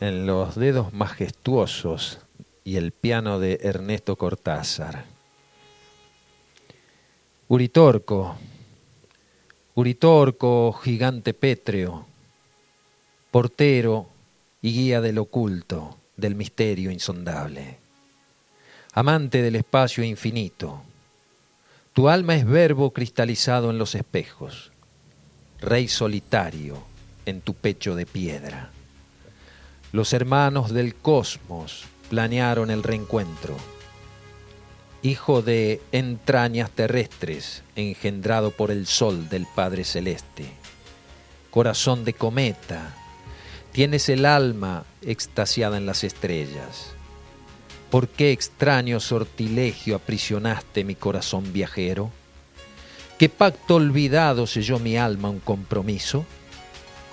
en los dedos majestuosos y el piano de Ernesto Cortázar. Uritorco, Uritorco, gigante pétreo, portero y guía del oculto, del misterio insondable, amante del espacio infinito. Tu alma es verbo cristalizado en los espejos, rey solitario en tu pecho de piedra. Los hermanos del cosmos planearon el reencuentro. Hijo de entrañas terrestres, engendrado por el sol del Padre Celeste. Corazón de cometa, tienes el alma extasiada en las estrellas. ¿Por qué extraño sortilegio aprisionaste mi corazón viajero? ¿Qué pacto olvidado selló mi alma un compromiso?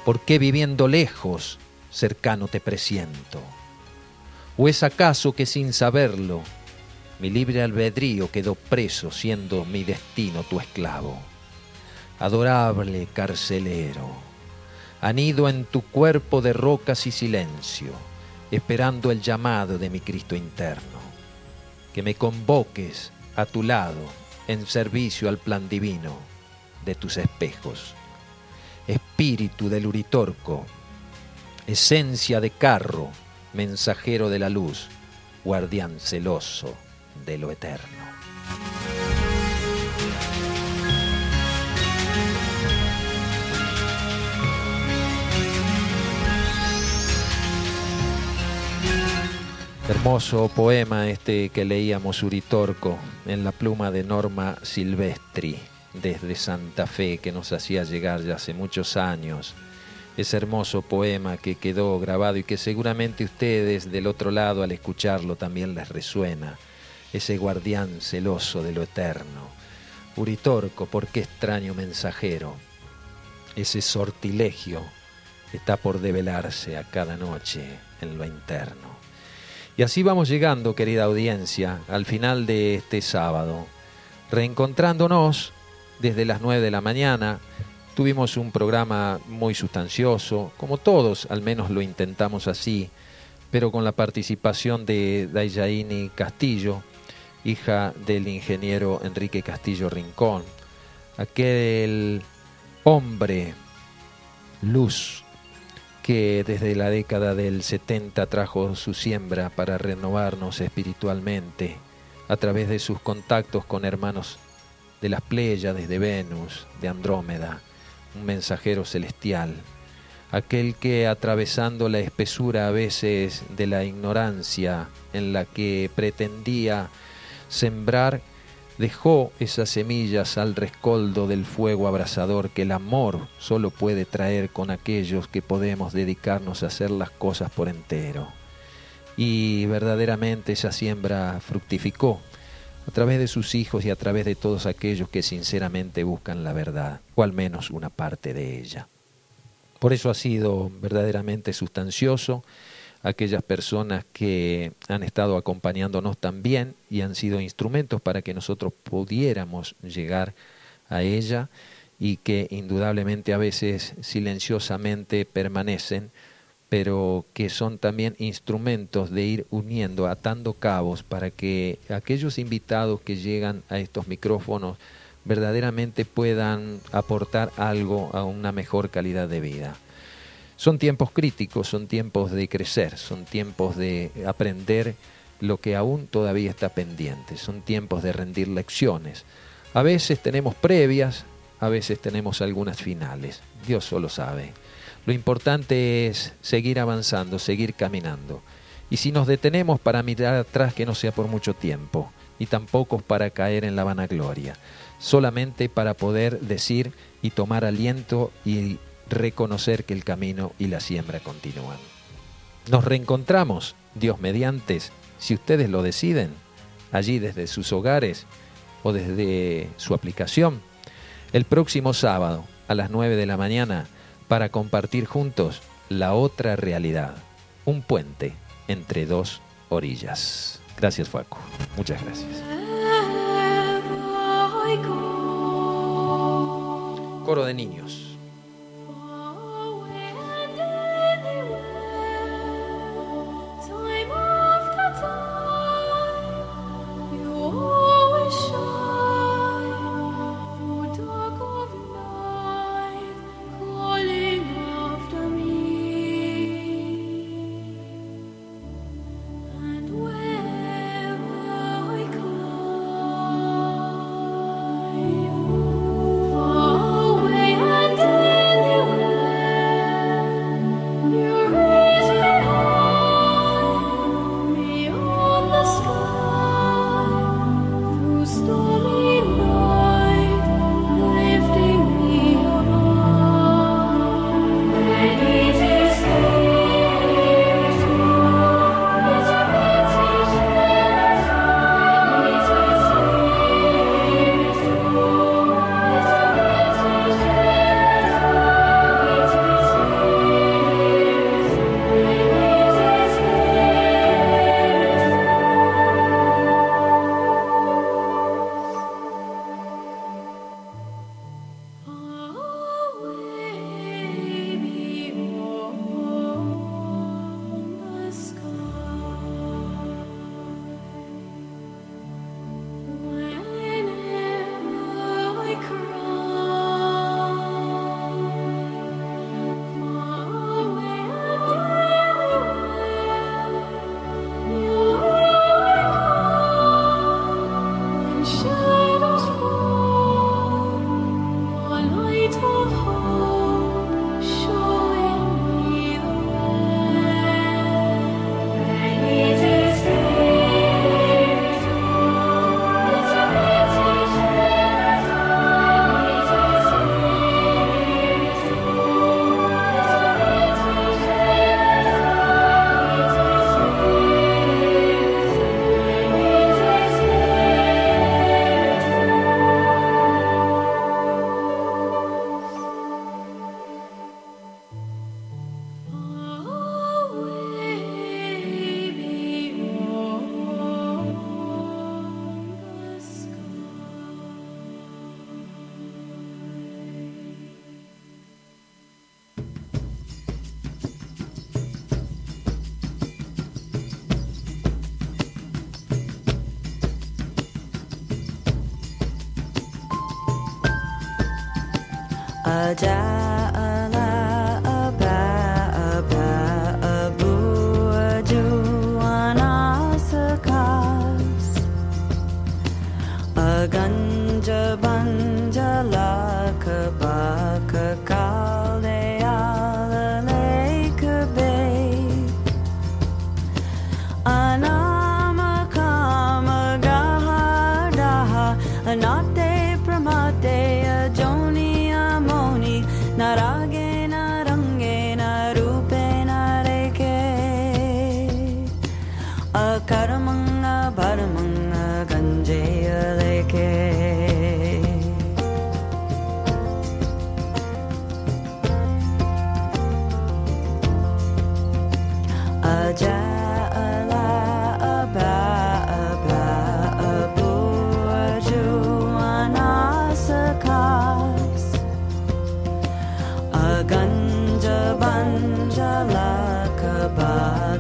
¿Por qué viviendo lejos, cercano te presiento? ¿O es acaso que sin saberlo, mi libre albedrío quedó preso siendo mi destino tu esclavo? Adorable carcelero, anido en tu cuerpo de rocas y silencio, esperando el llamado de mi Cristo interno, que me convoques a tu lado en servicio al plan divino de tus espejos. Espíritu del Uritorco, esencia de carro, mensajero de la luz, guardián celoso de lo eterno. Hermoso poema este que leíamos Uritorco en la pluma de Norma Silvestri desde Santa Fe que nos hacía llegar ya hace muchos años ese hermoso poema que quedó grabado y que seguramente ustedes del otro lado al escucharlo también les resuena, ese guardián celoso de lo eterno. Uritorco, ¿por qué extraño mensajero? Ese sortilegio está por develarse a cada noche en lo interno. Y así vamos llegando, querida audiencia, al final de este sábado, reencontrándonos desde las nueve de la mañana Tuvimos un programa muy sustancioso, como todos, al menos lo intentamos así, pero con la participación de Dayaini Castillo, hija del ingeniero Enrique Castillo Rincón, aquel hombre luz que desde la década del 70 trajo su siembra para renovarnos espiritualmente a través de sus contactos con hermanos de las Pléyades, de Venus, de Andrómeda, un mensajero celestial, aquel que atravesando la espesura a veces de la ignorancia en la que pretendía sembrar, dejó esas semillas al rescoldo del fuego abrasador que el amor solo puede traer con aquellos que podemos dedicarnos a hacer las cosas por entero. Y verdaderamente esa siembra fructificó a través de sus hijos y a través de todos aquellos que sinceramente buscan la verdad, o al menos una parte de ella. Por eso ha sido verdaderamente sustancioso aquellas personas que han estado acompañándonos también y han sido instrumentos para que nosotros pudiéramos llegar a ella y que indudablemente a veces silenciosamente permanecen pero que son también instrumentos de ir uniendo, atando cabos para que aquellos invitados que llegan a estos micrófonos verdaderamente puedan aportar algo a una mejor calidad de vida. Son tiempos críticos, son tiempos de crecer, son tiempos de aprender lo que aún todavía está pendiente, son tiempos de rendir lecciones. A veces tenemos previas, a veces tenemos algunas finales, Dios solo sabe. Lo importante es seguir avanzando, seguir caminando. Y si nos detenemos para mirar atrás, que no sea por mucho tiempo, y tampoco para caer en la vanagloria, solamente para poder decir y tomar aliento y reconocer que el camino y la siembra continúan. Nos reencontramos, Dios mediante, si ustedes lo deciden, allí desde sus hogares o desde su aplicación, el próximo sábado a las 9 de la mañana para compartir juntos la otra realidad, un puente entre dos orillas. Gracias, Facu. Muchas gracias. Coro de niños. a. 여자.